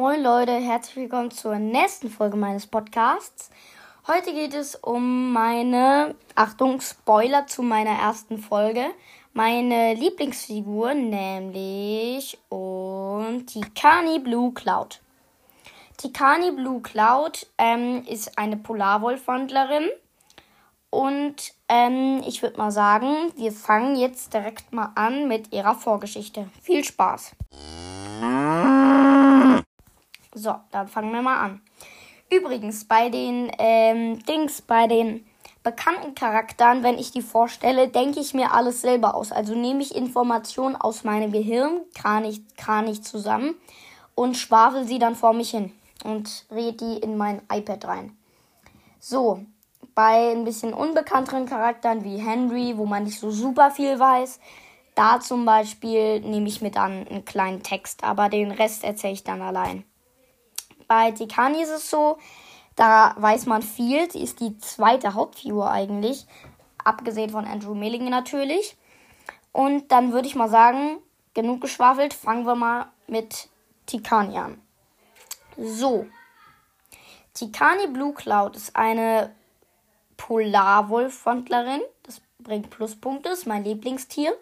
Moin Leute, herzlich willkommen zur nächsten Folge meines Podcasts. Heute geht es um meine, Achtung, Spoiler zu meiner ersten Folge, meine Lieblingsfigur, nämlich und Tikani Blue Cloud. Tikani Blue Cloud ähm, ist eine Polarwolfwandlerin und ähm, ich würde mal sagen, wir fangen jetzt direkt mal an mit ihrer Vorgeschichte. Viel Spaß! So, dann fangen wir mal an. Übrigens, bei den ähm, Dings, bei den bekannten Charakteren, wenn ich die vorstelle, denke ich mir alles selber aus. Also nehme ich Informationen aus meinem Gehirn, kran ich, kran ich zusammen und schwafel sie dann vor mich hin und red die in mein iPad rein. So, bei ein bisschen unbekannteren Charakteren wie Henry, wo man nicht so super viel weiß, da zum Beispiel nehme ich mir dann einen kleinen Text, aber den Rest erzähle ich dann allein. Bei Tikani ist es so, da weiß man viel. Sie ist die zweite Hauptfigur eigentlich. Abgesehen von Andrew Milling natürlich. Und dann würde ich mal sagen, genug geschwafelt, fangen wir mal mit Tikani an. So. Tikani Blue Cloud ist eine Polarwolfwandlerin. Das bringt Pluspunkte, ist mein Lieblingstier.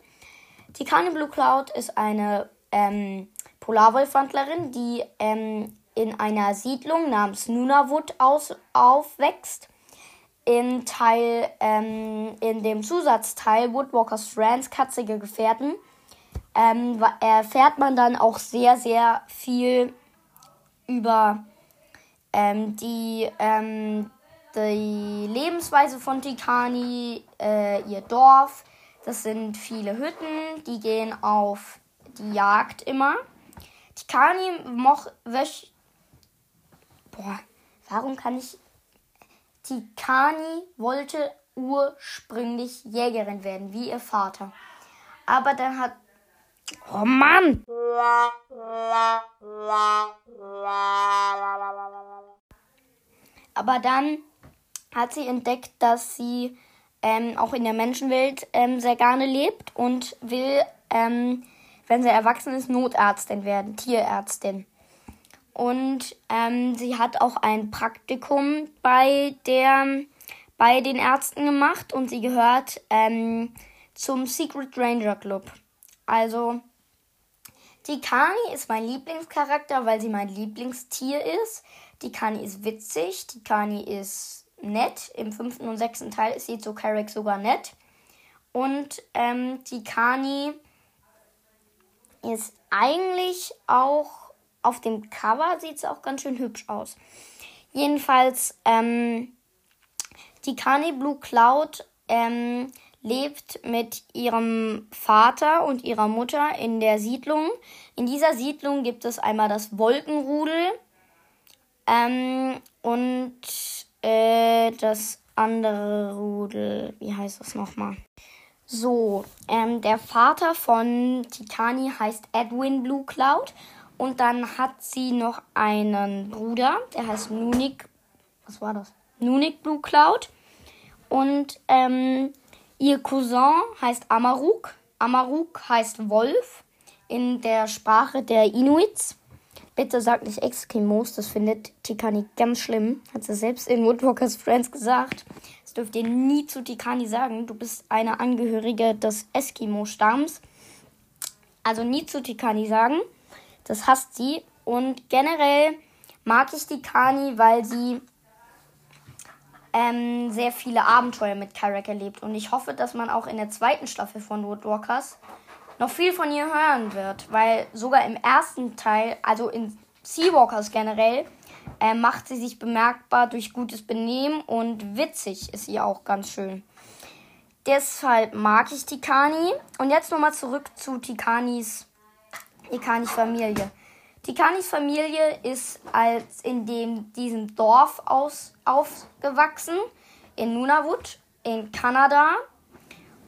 Tikani Blue Cloud ist eine ähm, Polarwolfwandlerin, die ähm, in einer Siedlung namens Nunavut aus, aufwächst. Im Teil, ähm, in dem Zusatzteil Woodwalkers Friends, katzige Gefährten, ähm, erfährt man dann auch sehr, sehr viel über ähm, die, ähm, die Lebensweise von Tikani, äh, ihr Dorf. Das sind viele Hütten, die gehen auf die Jagd immer. Tikani moch, Boah, warum kann ich. Tikani wollte ursprünglich Jägerin werden, wie ihr Vater. Aber dann hat. Oh Mann! Aber dann hat sie entdeckt, dass sie ähm, auch in der Menschenwelt ähm, sehr gerne lebt und will, ähm, wenn sie erwachsen ist, Notärztin werden, Tierärztin. Und ähm, sie hat auch ein Praktikum bei, der, bei den Ärzten gemacht und sie gehört ähm, zum Secret Ranger Club. Also, die Kani ist mein Lieblingscharakter, weil sie mein Lieblingstier ist. Die Kani ist witzig, die Kani ist nett. Im fünften und sechsten Teil ist sie zu Carrick sogar nett. Und ähm, die Kani ist eigentlich auch auf dem Cover sieht es auch ganz schön hübsch aus. Jedenfalls, ähm, die Kani Blue Cloud ähm, lebt mit ihrem Vater und ihrer Mutter in der Siedlung. In dieser Siedlung gibt es einmal das Wolkenrudel ähm, und äh, das andere Rudel. Wie heißt das nochmal? So, ähm, der Vater von Titani heißt Edwin Blue Cloud und dann hat sie noch einen Bruder, der heißt Nunik. Was war das? Nunik Blue Cloud. Und ähm, ihr Cousin heißt Amaruk. Amaruk heißt Wolf in der Sprache der Inuits. Bitte sagt nicht Eskimos, das findet Tikani ganz schlimm. Hat sie selbst in Woodwalkers Friends gesagt. Das dürft ihr nie zu Tikani sagen. Du bist eine Angehörige des Eskimo-Stamms. Also nie zu Tikani sagen. Das hasst sie. Und generell mag ich die Kani, weil sie ähm, sehr viele Abenteuer mit Carrack erlebt. Und ich hoffe, dass man auch in der zweiten Staffel von Woodwalkers noch viel von ihr hören wird. Weil sogar im ersten Teil, also in Seawalkers generell, äh, macht sie sich bemerkbar durch gutes Benehmen und witzig ist sie auch ganz schön. Deshalb mag ich Tikani. Und jetzt nochmal zurück zu Tikanis Tikanis Familie. Tikanis Familie ist als in dem, diesem Dorf aus, aufgewachsen, in Nunavut, in Kanada.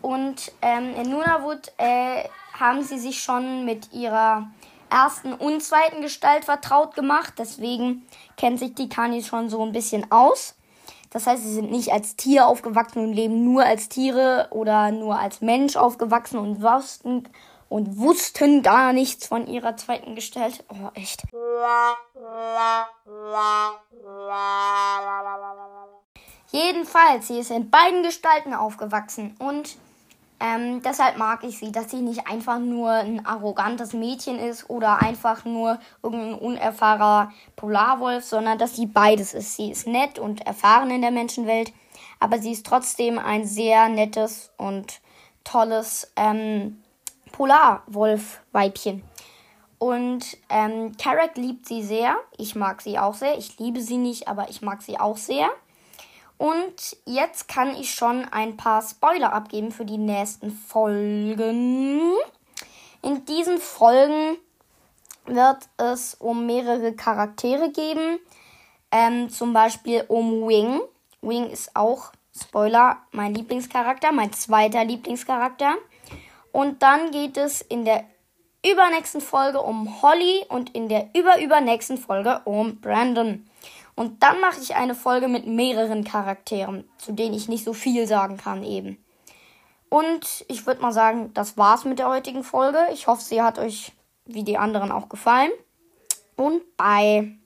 Und ähm, in Nunavut äh, haben sie sich schon mit ihrer ersten und zweiten Gestalt vertraut gemacht. Deswegen kennt sich die Kanis schon so ein bisschen aus. Das heißt, sie sind nicht als Tier aufgewachsen und leben nur als Tiere oder nur als Mensch aufgewachsen und wussten, und wussten gar nichts von ihrer zweiten Gestalt. Oh, echt. Jedenfalls, sie ist in beiden Gestalten aufgewachsen und ähm, deshalb mag ich sie, dass sie nicht einfach nur ein arrogantes Mädchen ist oder einfach nur irgendein unerfahrener Polarwolf, sondern dass sie beides ist. Sie ist nett und erfahren in der Menschenwelt, aber sie ist trotzdem ein sehr nettes und tolles ähm, Polarwolf-Weibchen. Und ähm, Carrack liebt sie sehr. Ich mag sie auch sehr. Ich liebe sie nicht, aber ich mag sie auch sehr. Und jetzt kann ich schon ein paar Spoiler abgeben für die nächsten Folgen. In diesen Folgen wird es um mehrere Charaktere geben. Ähm, zum Beispiel um Wing. Wing ist auch, Spoiler, mein Lieblingscharakter, mein zweiter Lieblingscharakter. Und dann geht es in der übernächsten Folge um Holly und in der überübernächsten Folge um Brandon. Und dann mache ich eine Folge mit mehreren Charakteren, zu denen ich nicht so viel sagen kann eben. Und ich würde mal sagen, das war's mit der heutigen Folge. Ich hoffe, sie hat euch wie die anderen auch gefallen. Und bye.